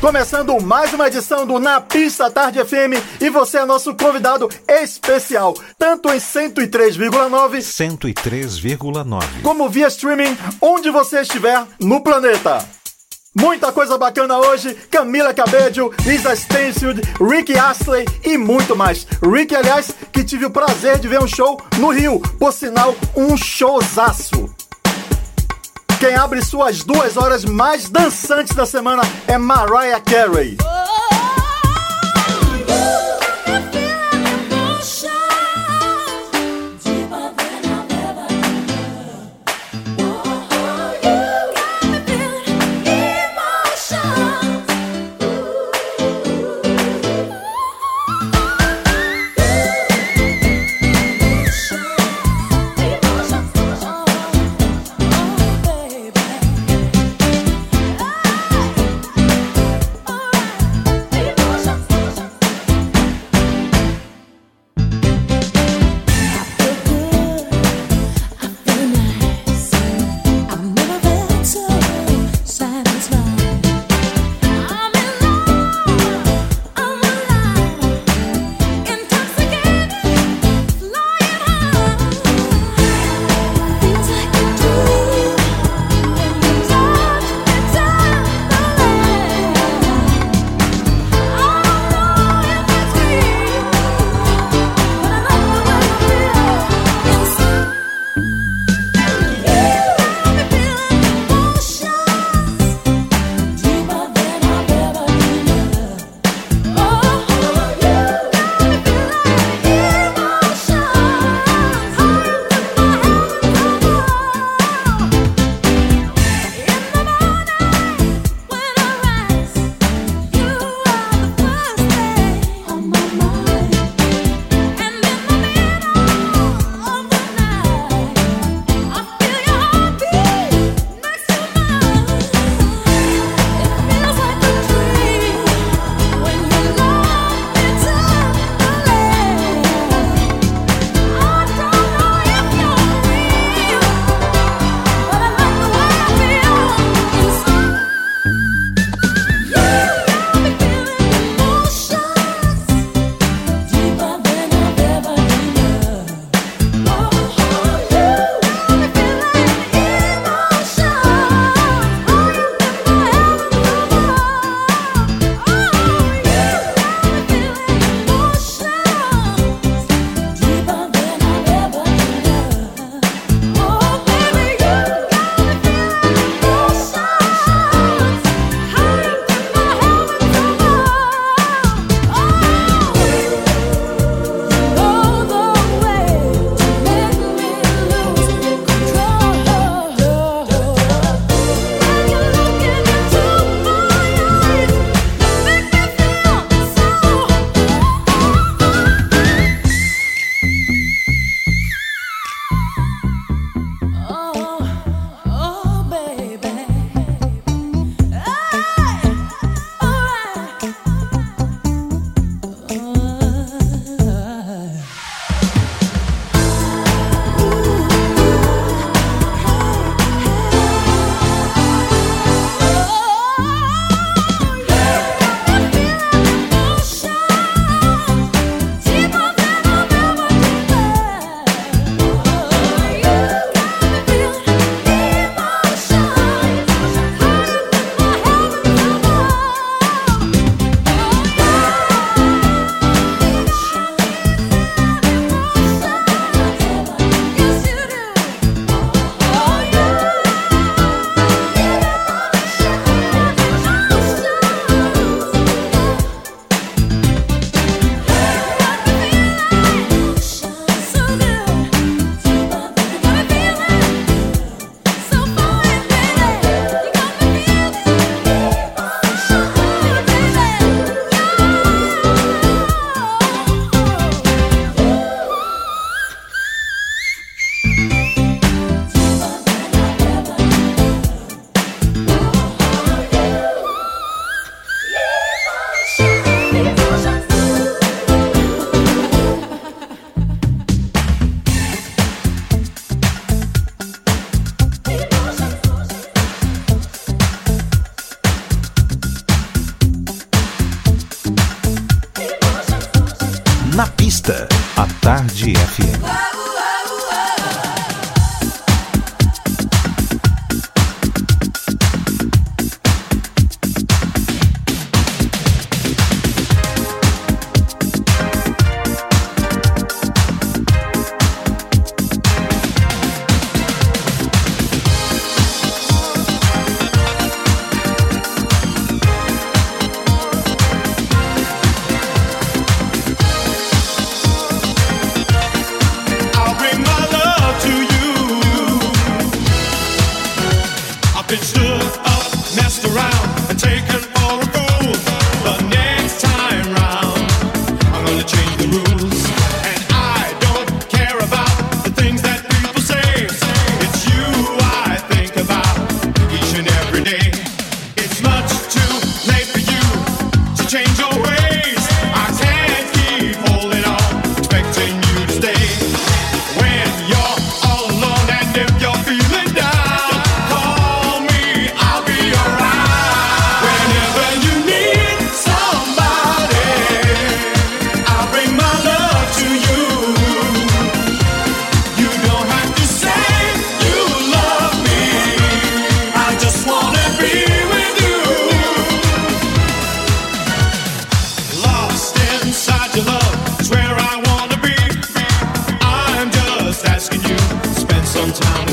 Começando mais uma edição do Na Pista Tarde FM e você é nosso convidado especial, tanto em 103,9 103,9. como via streaming, onde você estiver no planeta. Muita coisa bacana hoje, Camila Cabello, Lisa Stansfield, Rick Astley e muito mais. Rick, aliás, que tive o prazer de ver um show no Rio, por sinal, um showzaço. Quem abre suas duas horas mais dançantes da semana é Mariah Carey.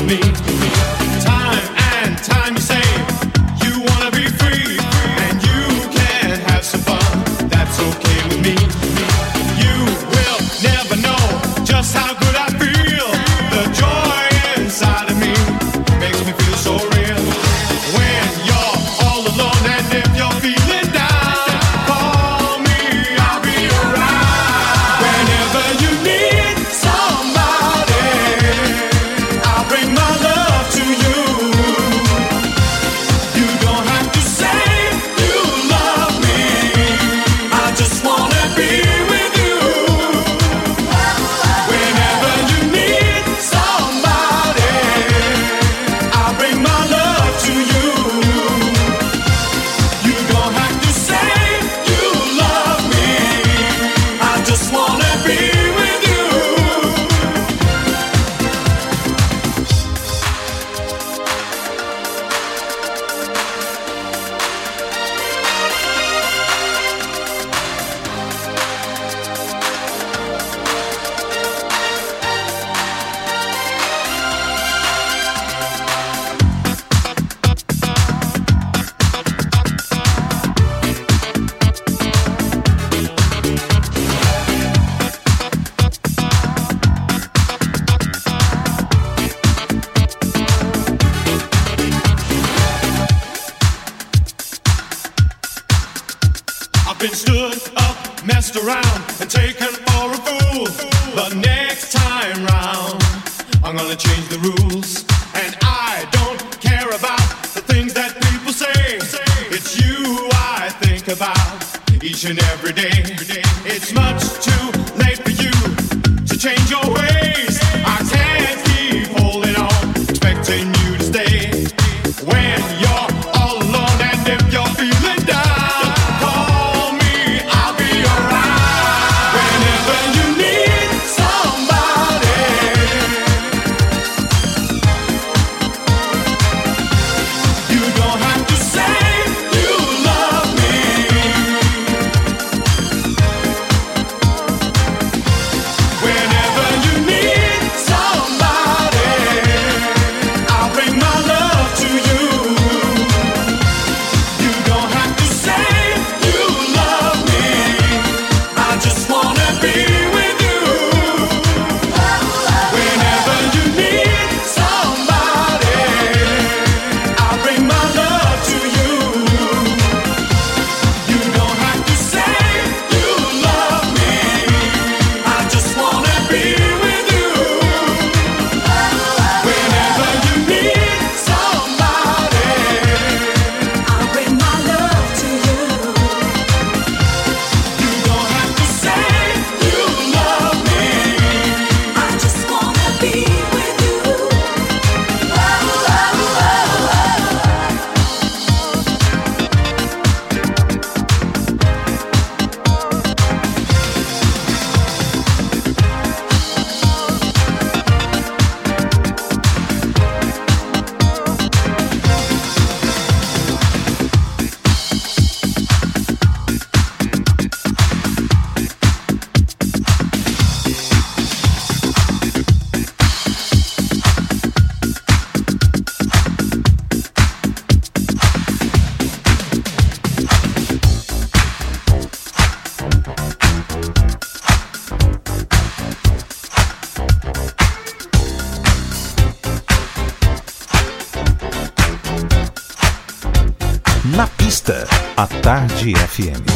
me. Energía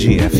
Tarde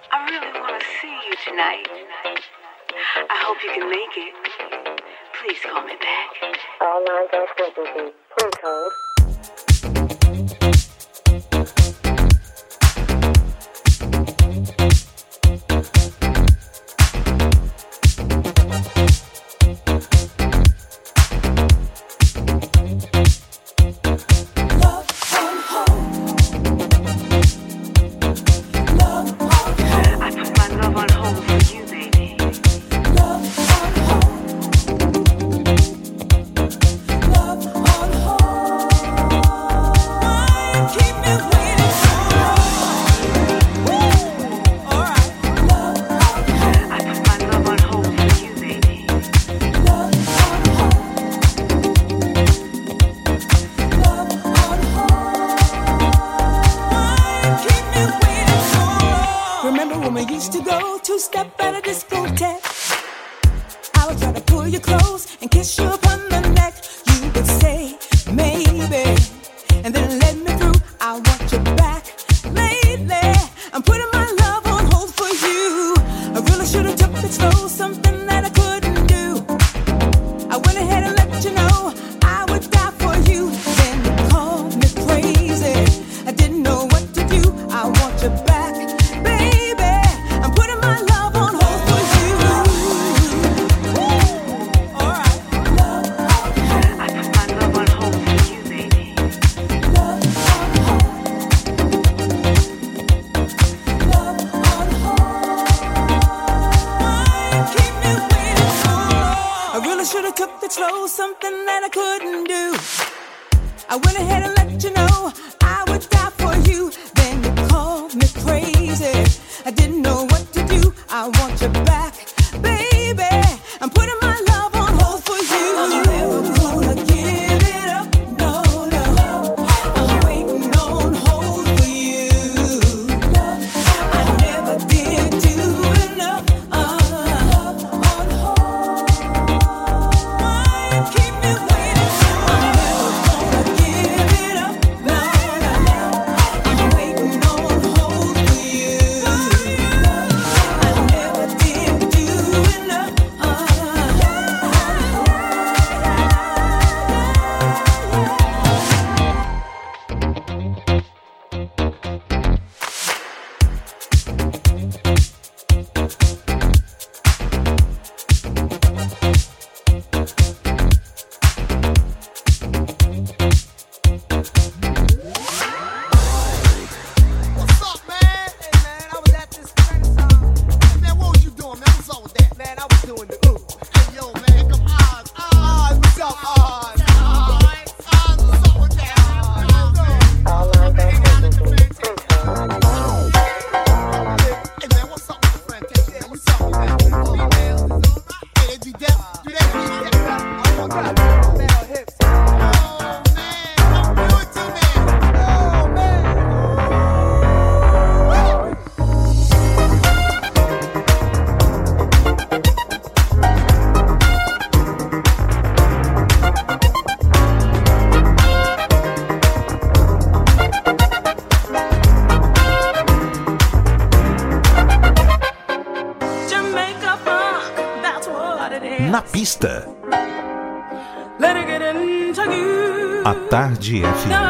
A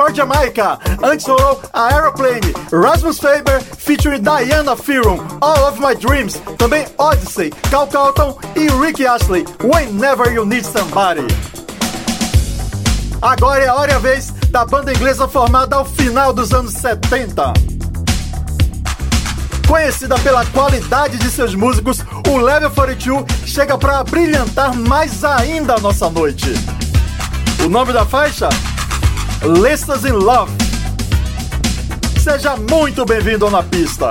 for Jamaica. Antes rolou a Aeroplane, Rasmus Faber featuring Diana Fearon, All of My Dreams. Também Odyssey, Cal Calton e Ricky Astley, Whenever You Need Somebody. Agora é a hora e a vez da banda inglesa formada ao final dos anos 70. Conhecida pela qualidade de seus músicos, o Level 42 chega para brilhantar mais ainda a nossa noite. O nome da faixa? Listas in Love. Seja muito bem-vindo na pista.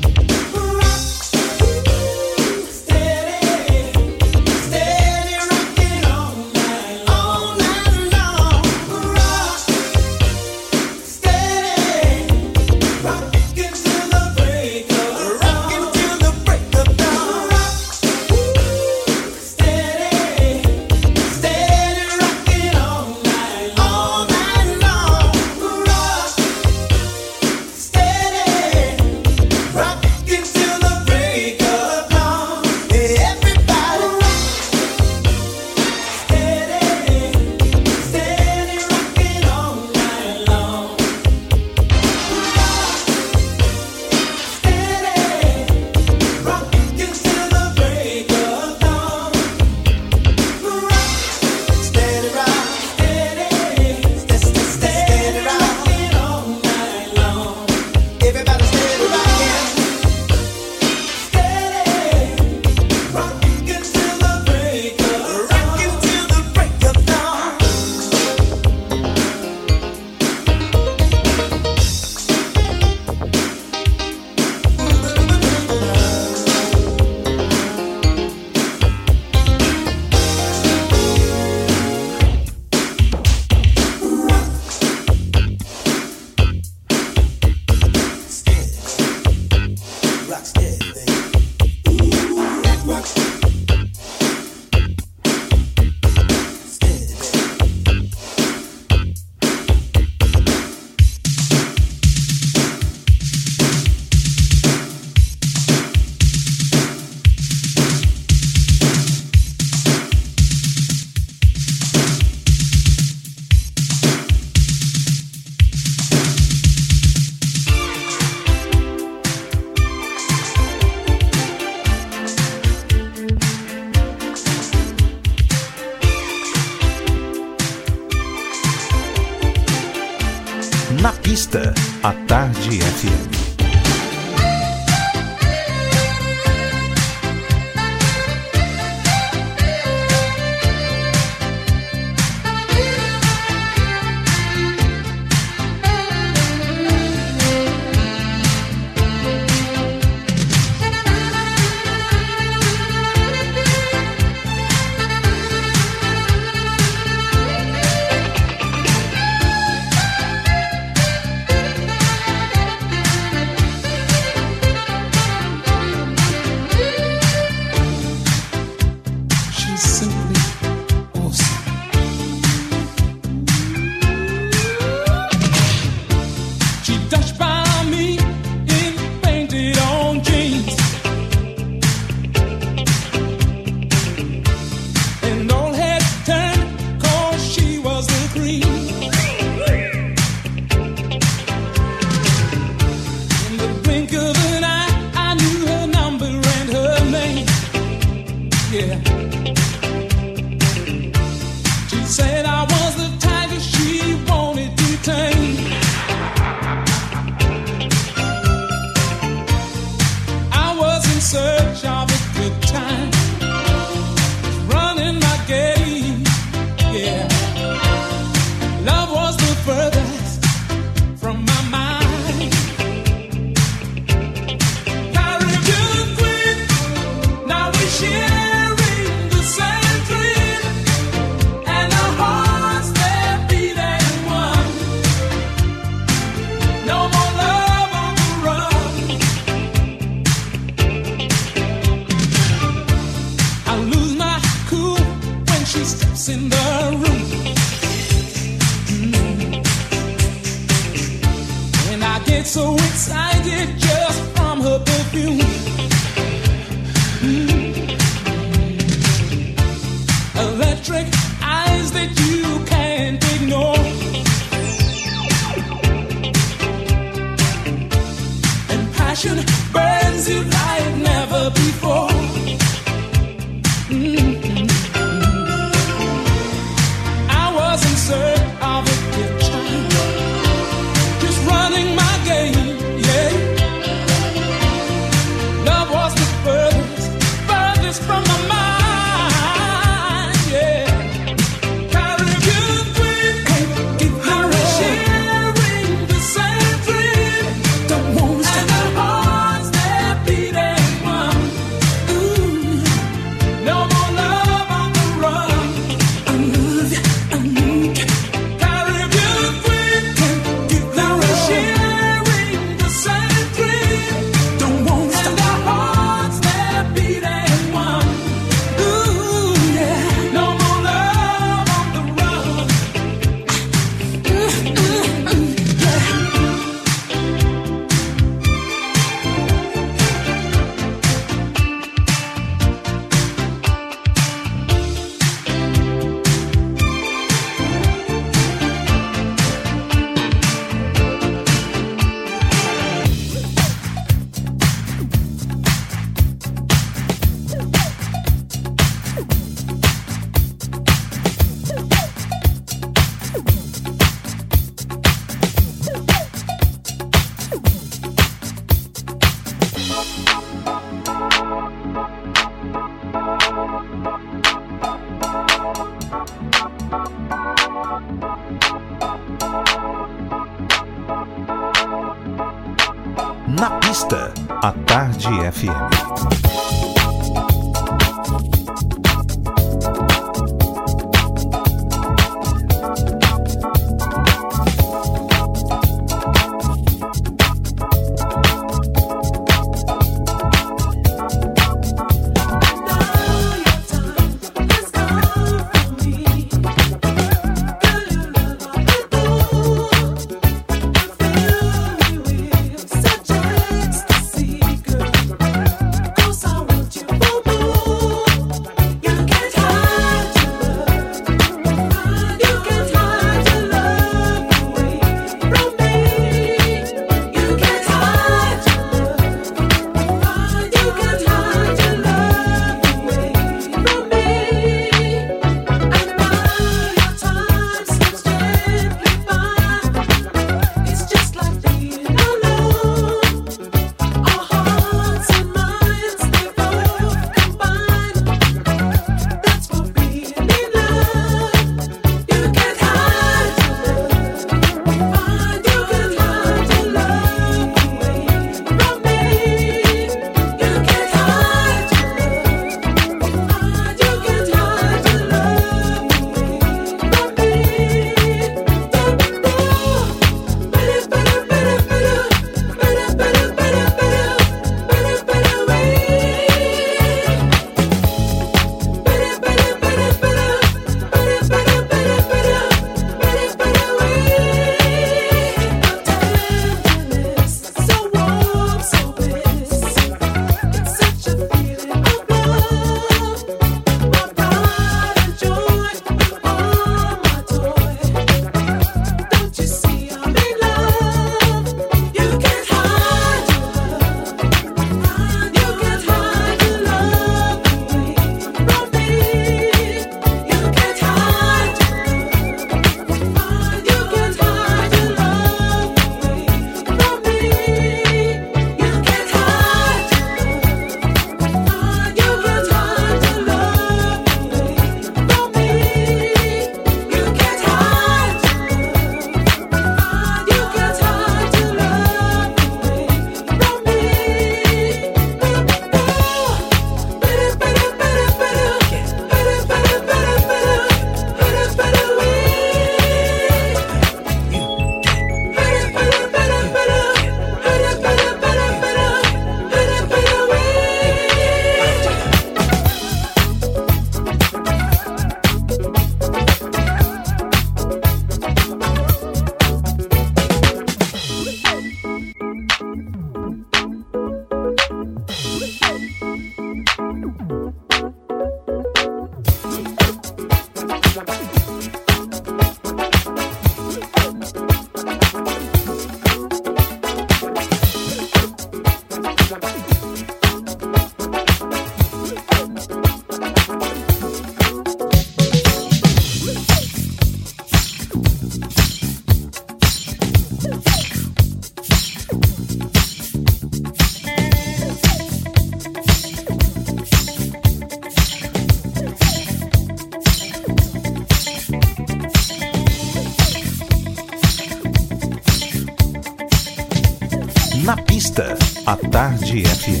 Tarde FM.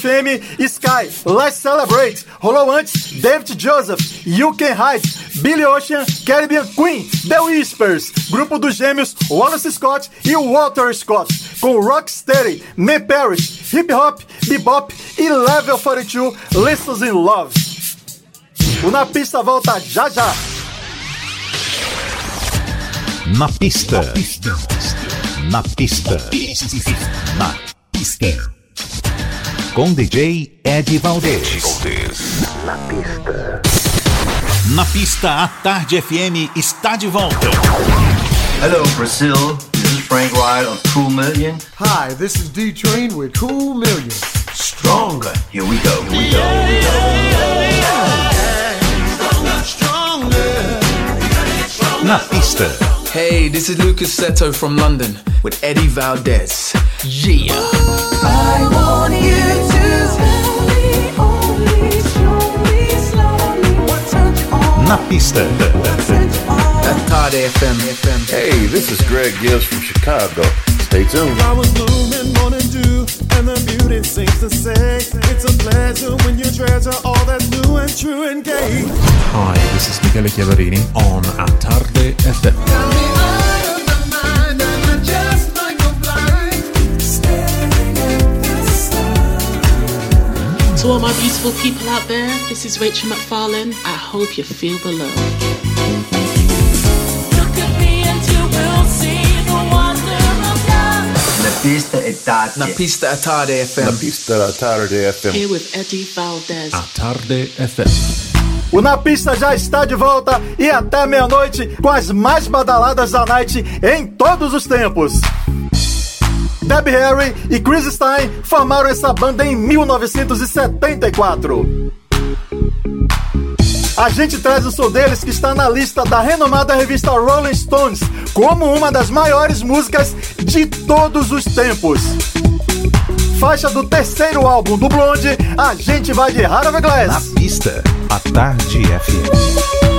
FM, Sky, Let's Celebrate. Rolou antes David Joseph, You Can Hide, Billy Ocean, Caribbean Queen, The Whispers, grupo dos gêmeos Wallace Scott e Walter Scott, com Rocksteady, Me Parrish, Hip Hop, Bebop e Level 42, Lessons in Love. O Na Pista volta já já. Na pista. Na pista. Na pista. Com DJ Ed Valdez. Na pista. Na pista, a Tarde FM está de volta. Hello, Brazil. This is Frank Wright of Cool Million. Hi, this is D Train with Cool Million. Stronger. Here we go. Here we go. Na pista. Hey, this is Lucas Seto from London with Eddie Valdez. Yeah. I want you to tell only, show slowly what turns you on, Na pista. turns you on. At Tarde FM. FM. Hey, this is Greg Gibbs from Chicago. Stay tuned. Flowers bloom and morning dew, and the beauty seems to say it's a pleasure when you treasure all that's new and true and gay. Hi, this is Michele Chiaverini on A Tarde FM. All my beautiful people out there, this is Rachel McFarlane. I hope you feel the love. Pista è tardi. Na pista at Tarde FM. Na pista da tarde FM. Here with Eddie Valdez. A Tarde FM. O Na Pista já está de volta e até meia-noite com as mais badaladas da night em todos os tempos. Debbie Harry e Chris Stein formaram essa banda em 1974. A gente traz o som deles que está na lista da renomada revista Rolling Stones como uma das maiores músicas de todos os tempos. Faixa do terceiro álbum do Blonde, a gente vai de Heart of a Na Glass. pista, a Tarde FM.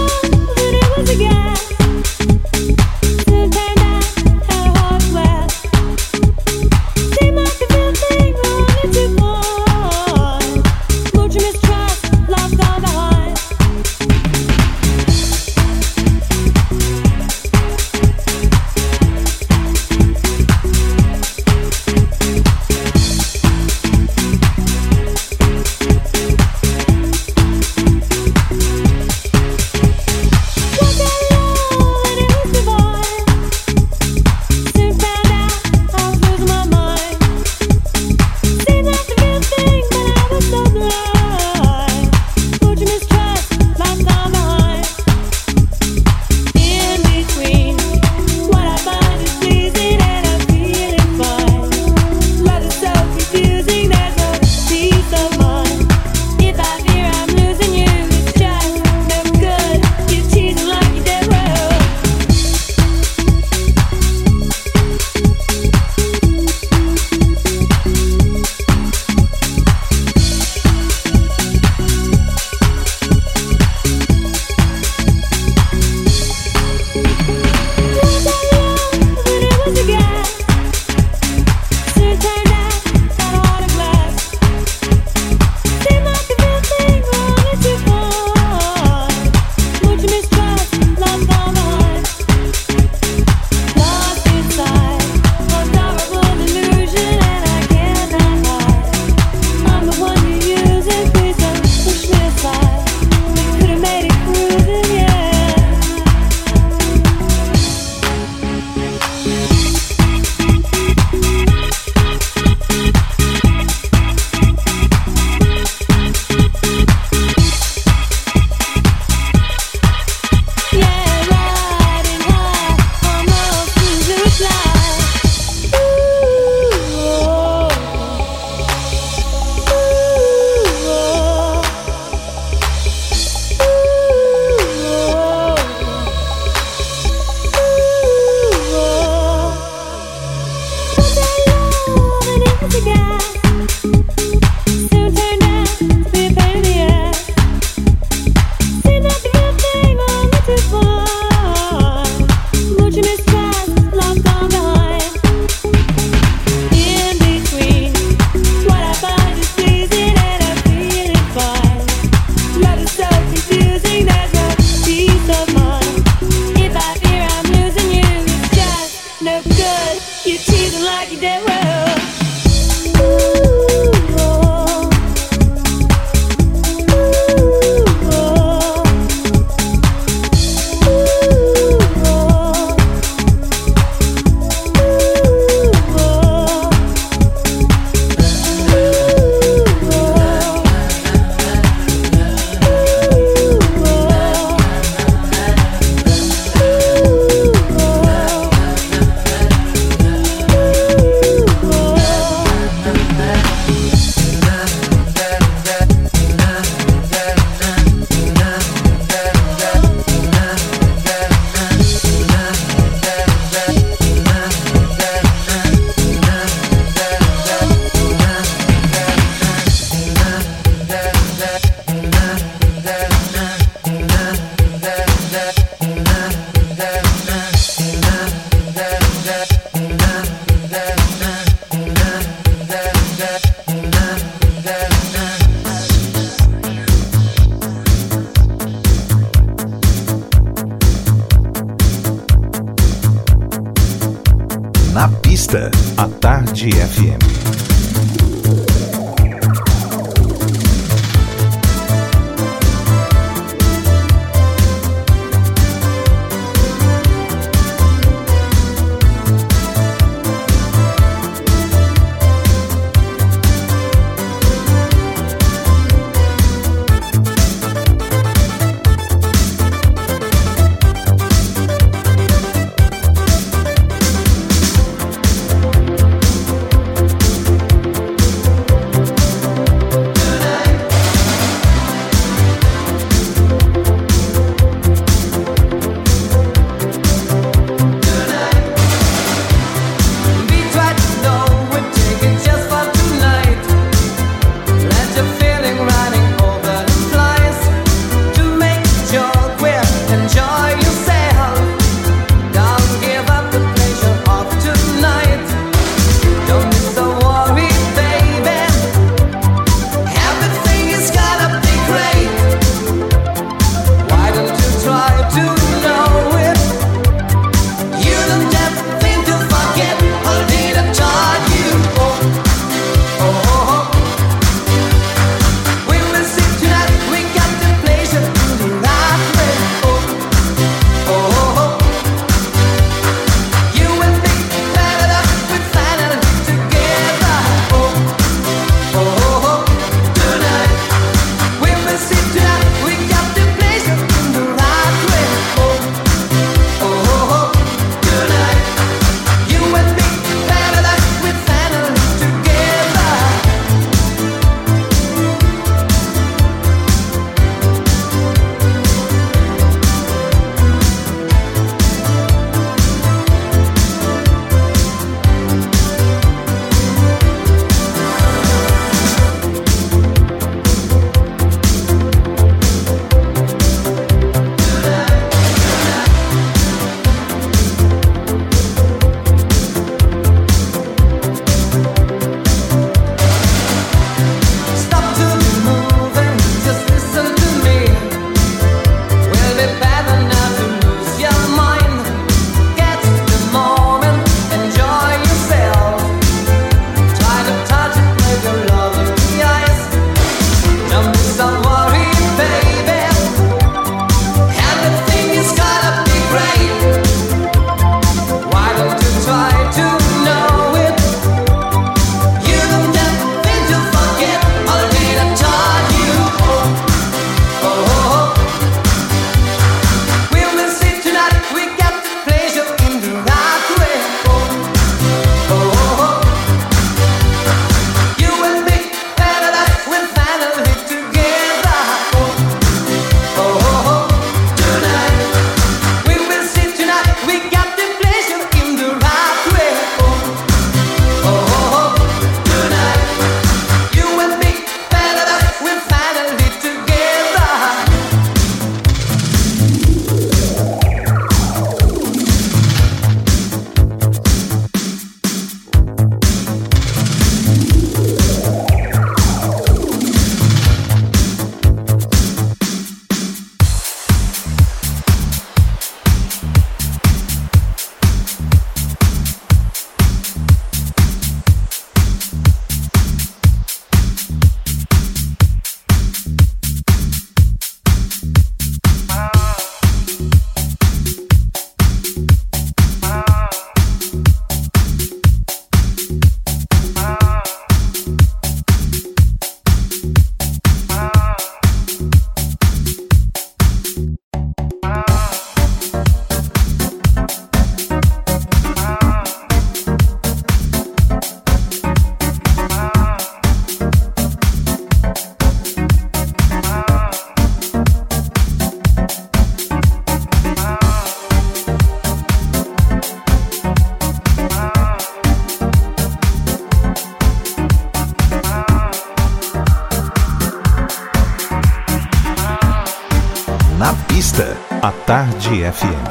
FM.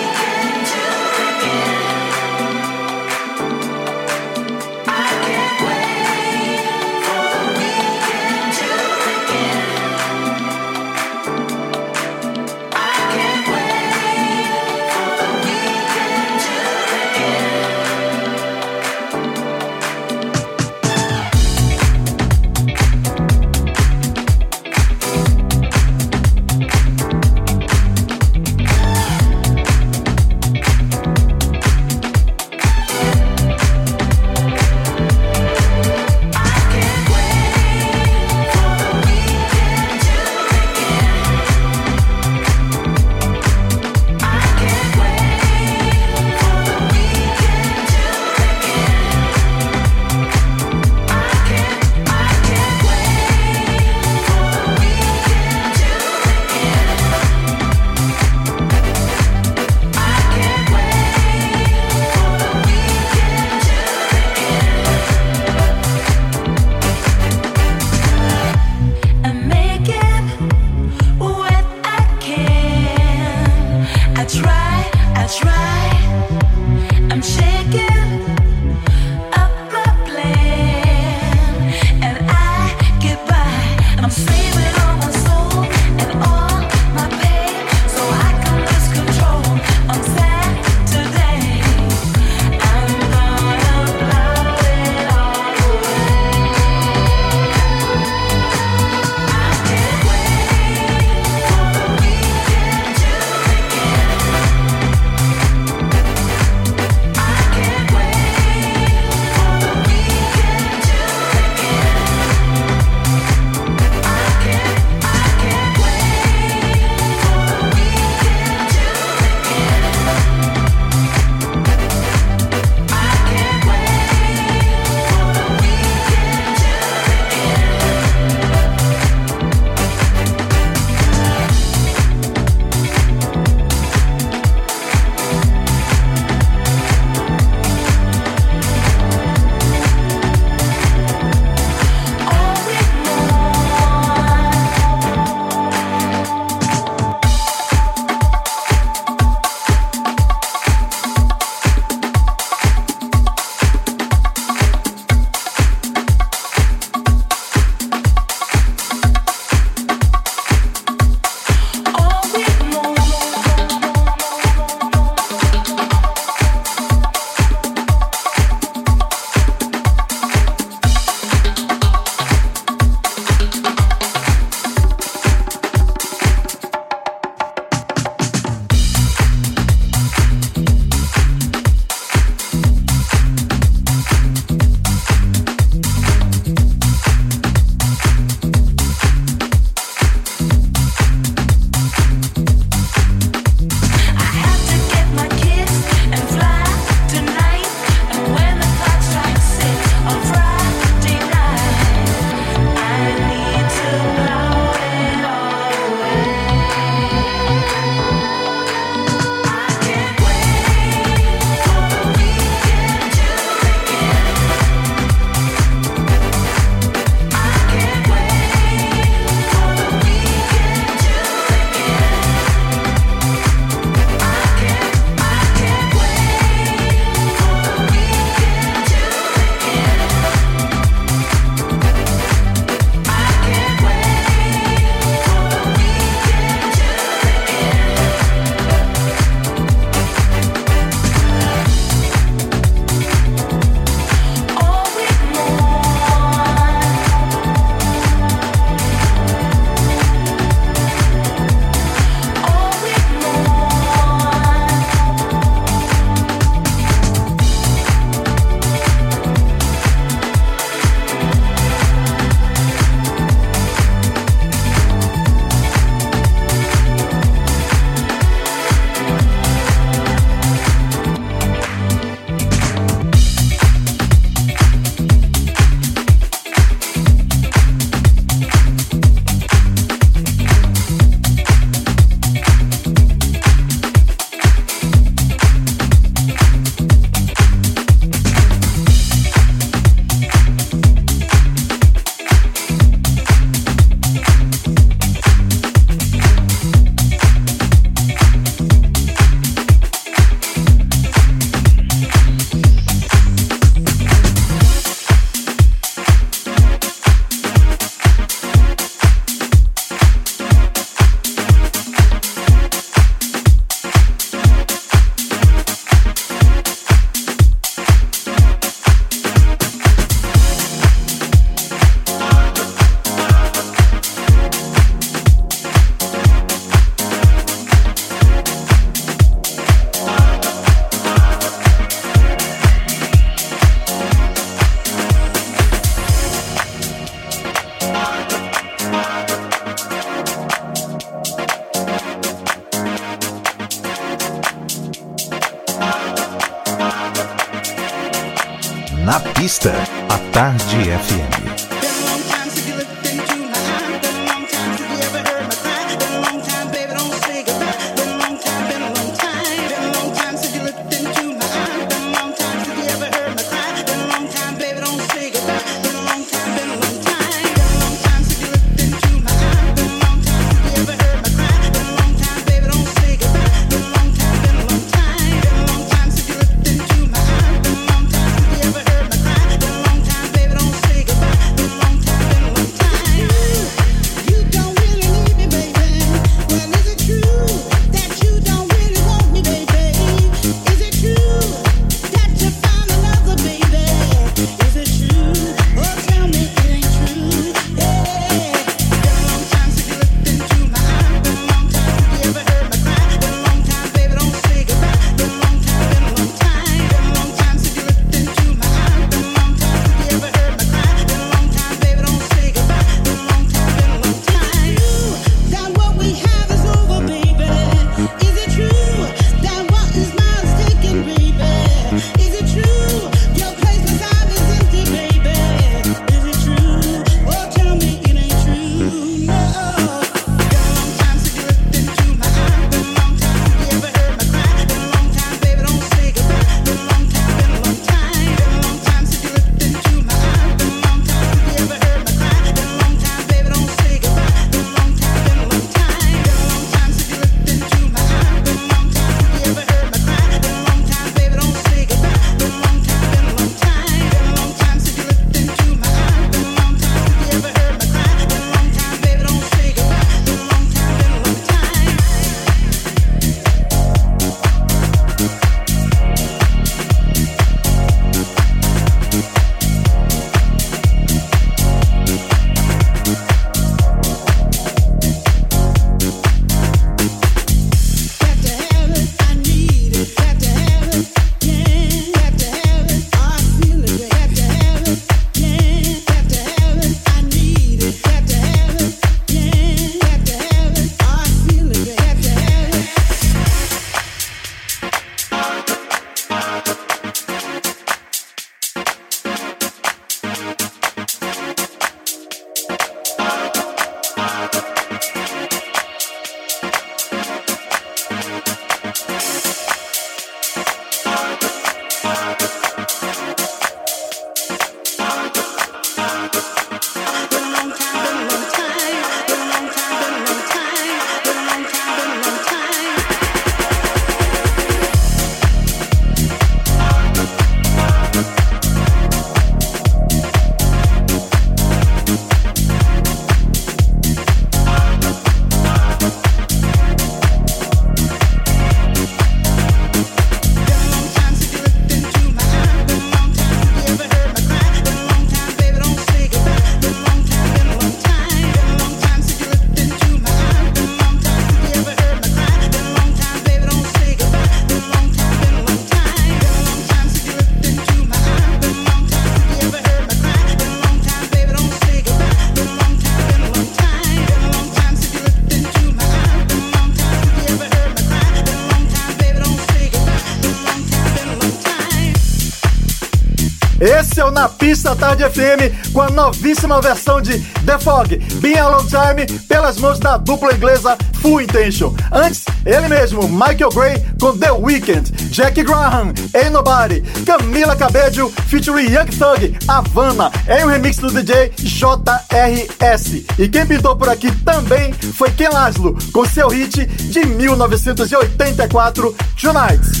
É Na Pista Tarde FM com a novíssima versão de The Fog, Been a Long Time, pelas mãos da dupla inglesa Full Intention. Antes, ele mesmo, Michael Gray com The Weeknd, Jack Graham, Ain't Nobody, Camila Cabello featuring Young Thug, Havana, em um remix do DJ JRS. E quem pintou por aqui também foi Ken Laszlo, com seu hit de 1984, Tonight.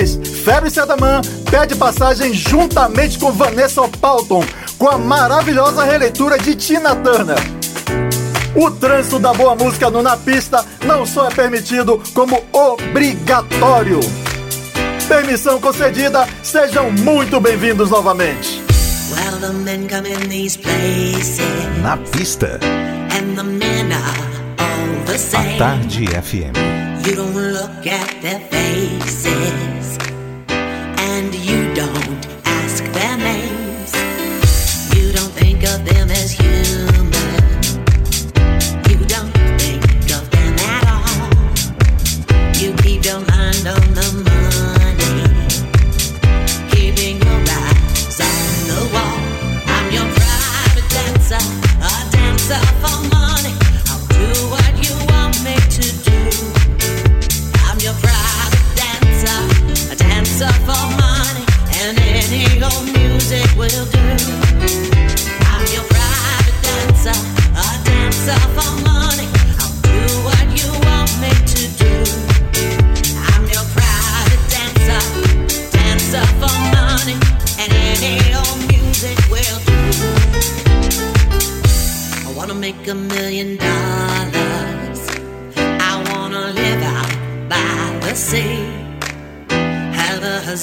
O francês Ferry Sedaman pede passagem juntamente com Vanessa Palton com a maravilhosa releitura de Tina Turner. O trânsito da boa música no Na Pista não só é permitido, como obrigatório. Permissão concedida, sejam muito bem-vindos novamente. Well, the men come in these places, Na pista, and the men are all the a. Tarde FM. You don't look at their faces,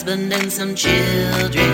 husband and some children.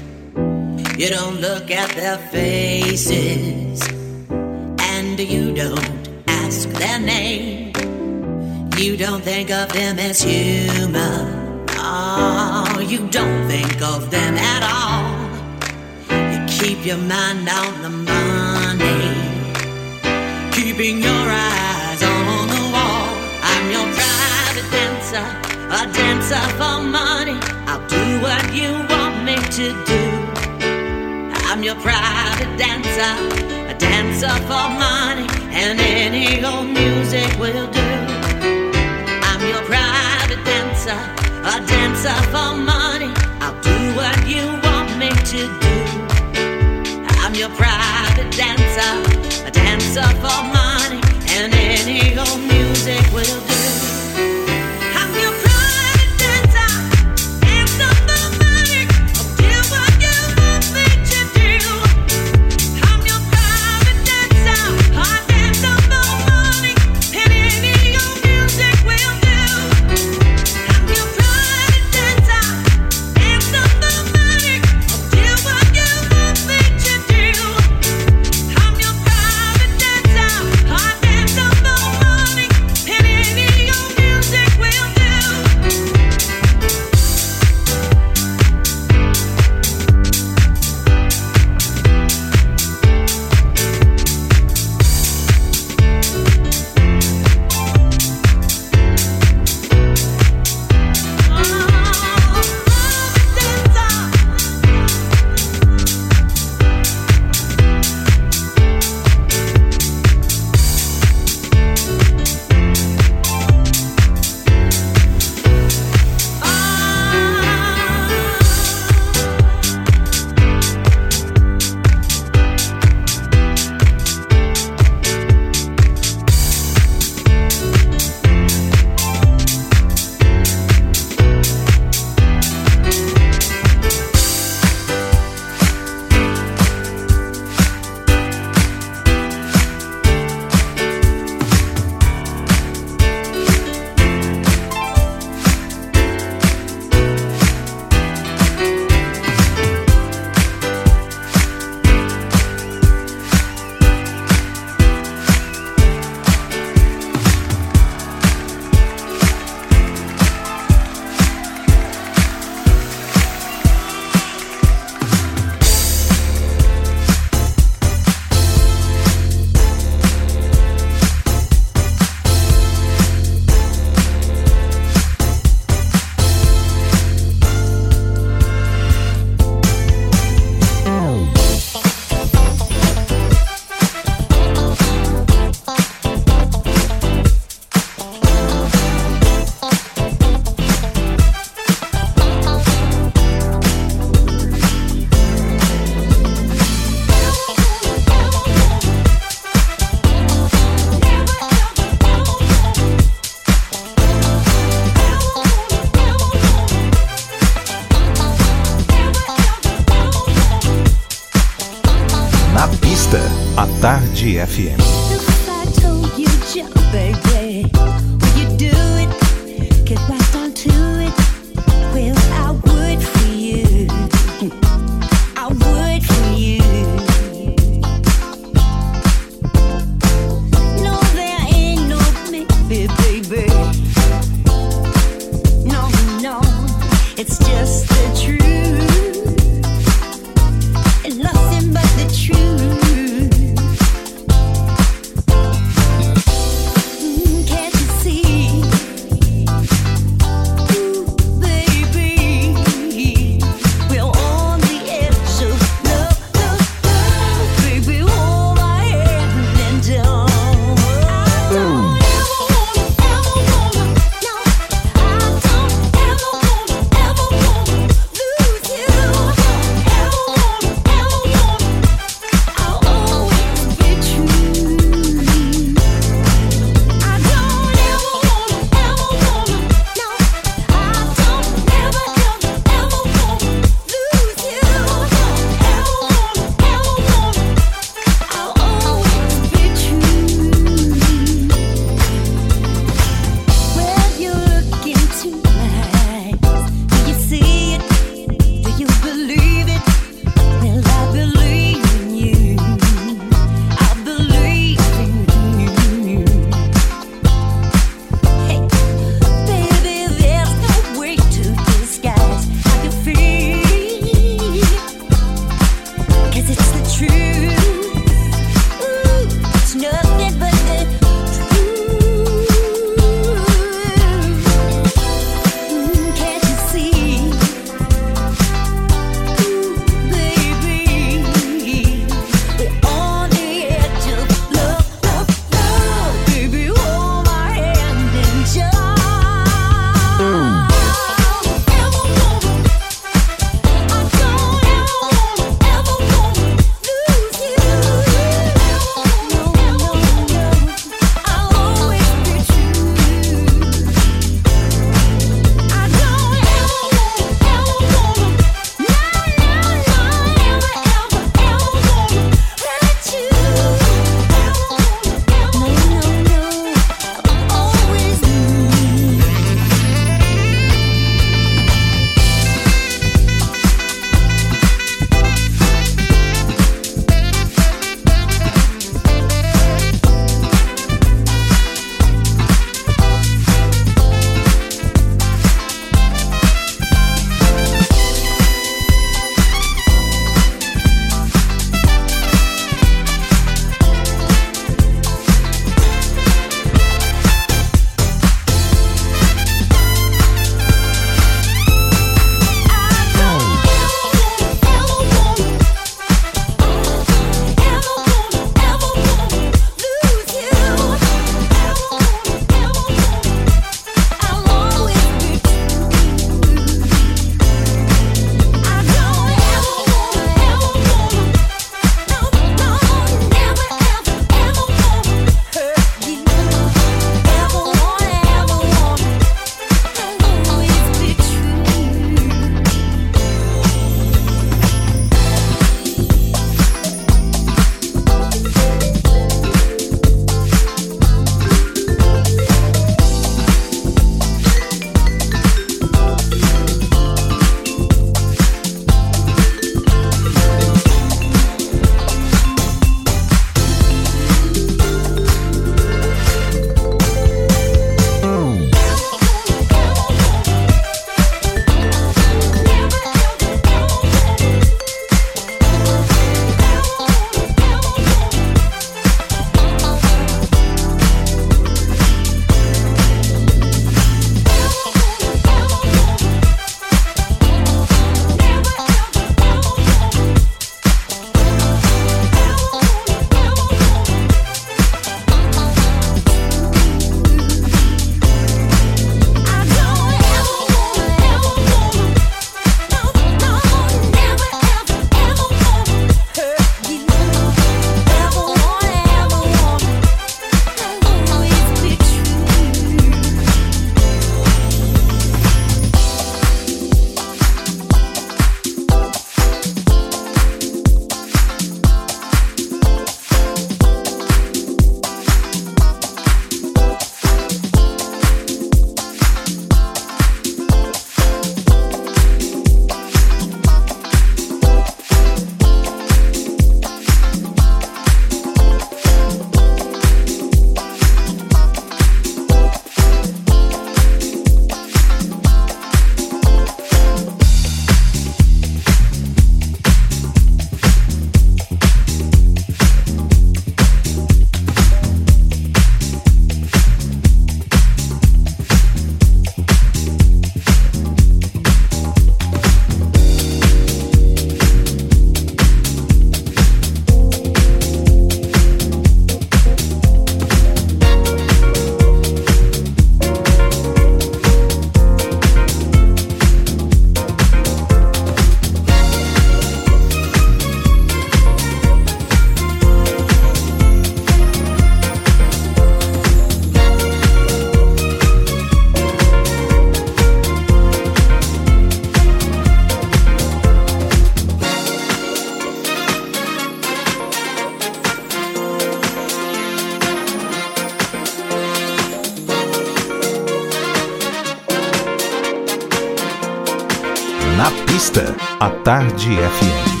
Revista A Tarde FM.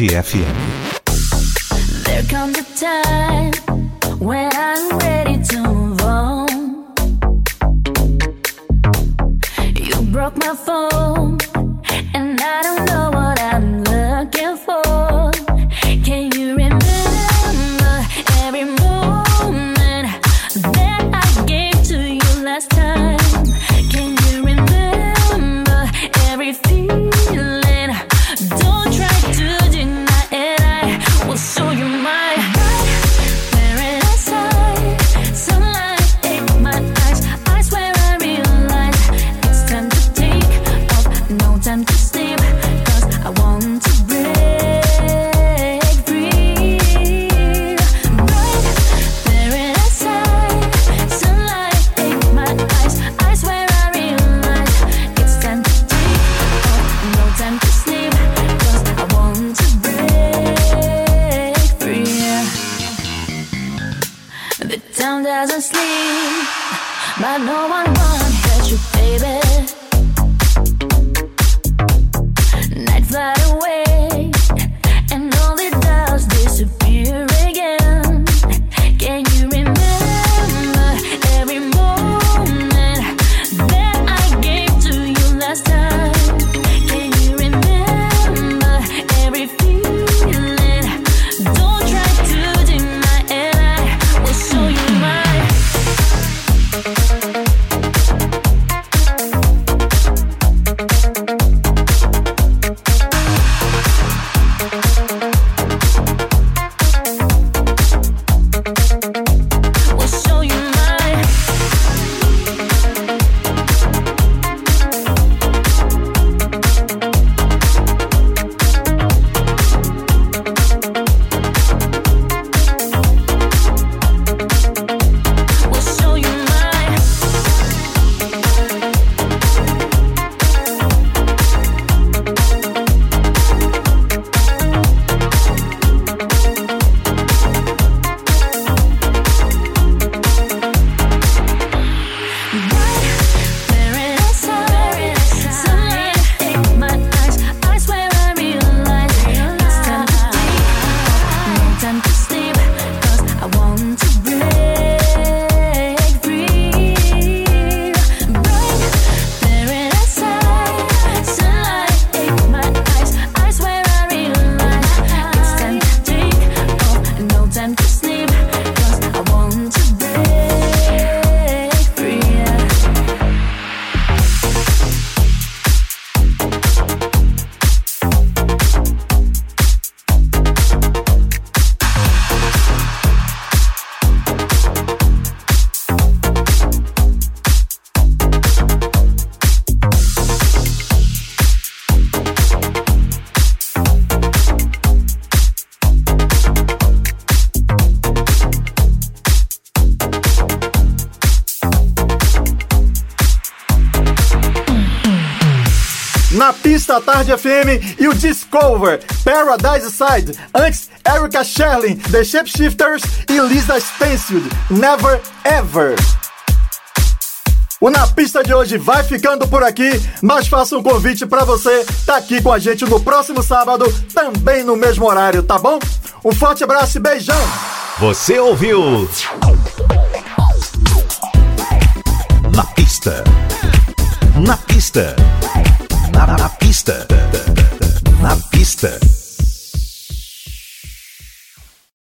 Tarde FM. FM e o Discover, Paradise Side, antes Erica Sherlin, The Shapeshifters e Lisa Stansfield, Never Ever. O Na Pista de hoje vai ficando por aqui, mas faço um convite para você estar tá aqui com a gente no próximo sábado, também no mesmo horário, tá bom? Um forte abraço e beijão! Você ouviu? Na pista. Na pista pista. Na pista.